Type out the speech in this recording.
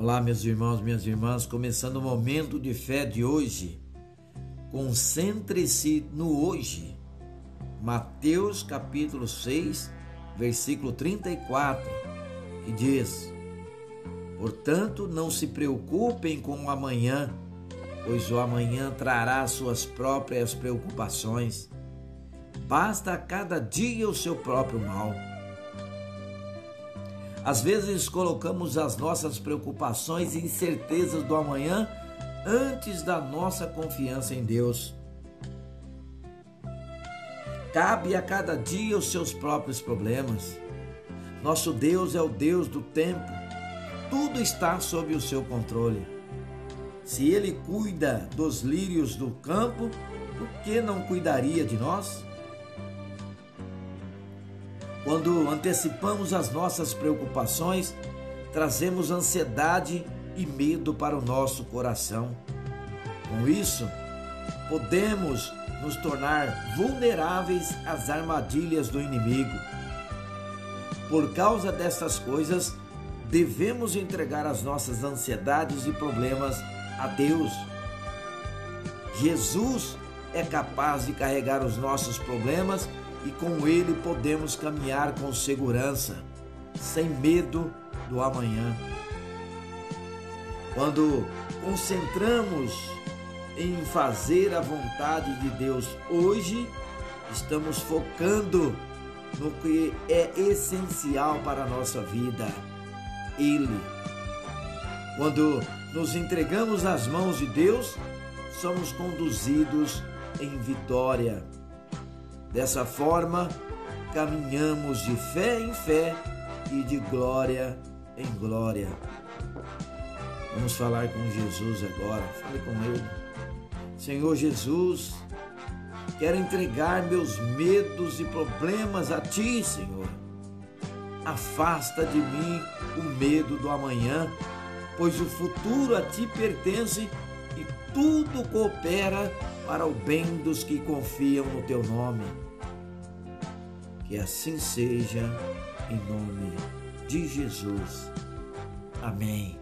Olá, meus irmãos, minhas irmãs, começando o momento de fé de hoje. Concentre-se no hoje. Mateus capítulo 6, versículo 34, que diz: Portanto, não se preocupem com o amanhã, pois o amanhã trará suas próprias preocupações. Basta a cada dia o seu próprio mal. Às vezes colocamos as nossas preocupações e incertezas do amanhã antes da nossa confiança em Deus. Cabe a cada dia os seus próprios problemas. Nosso Deus é o Deus do tempo. Tudo está sob o seu controle. Se ele cuida dos lírios do campo, por que não cuidaria de nós? Quando antecipamos as nossas preocupações, trazemos ansiedade e medo para o nosso coração. Com isso, podemos nos tornar vulneráveis às armadilhas do inimigo. Por causa dessas coisas, devemos entregar as nossas ansiedades e problemas a Deus. Jesus é capaz de carregar os nossos problemas e com Ele podemos caminhar com segurança, sem medo do amanhã. Quando concentramos em fazer a vontade de Deus hoje, estamos focando no que é essencial para a nossa vida, Ele. Quando nos entregamos às mãos de Deus, somos conduzidos em vitória. Dessa forma, caminhamos de fé em fé e de glória em glória. Vamos falar com Jesus agora. Fale com Ele. Senhor Jesus, quero entregar meus medos e problemas a Ti, Senhor. Afasta de mim o medo do amanhã, pois o futuro a Ti pertence e tudo coopera para o bem dos que confiam no teu nome. Que assim seja, em nome de Jesus. Amém.